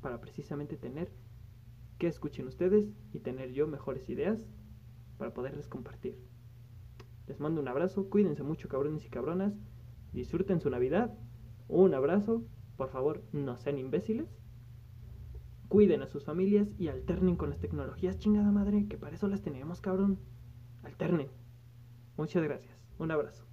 para precisamente tener que escuchen ustedes y tener yo mejores ideas para poderles compartir. Les mando un abrazo, cuídense mucho cabrones y cabronas, disfruten su Navidad, un abrazo por favor, no sean imbéciles. Cuiden a sus familias y alternen con las tecnologías, chingada madre, que para eso las tenemos, cabrón. Alternen. Muchas gracias. Un abrazo.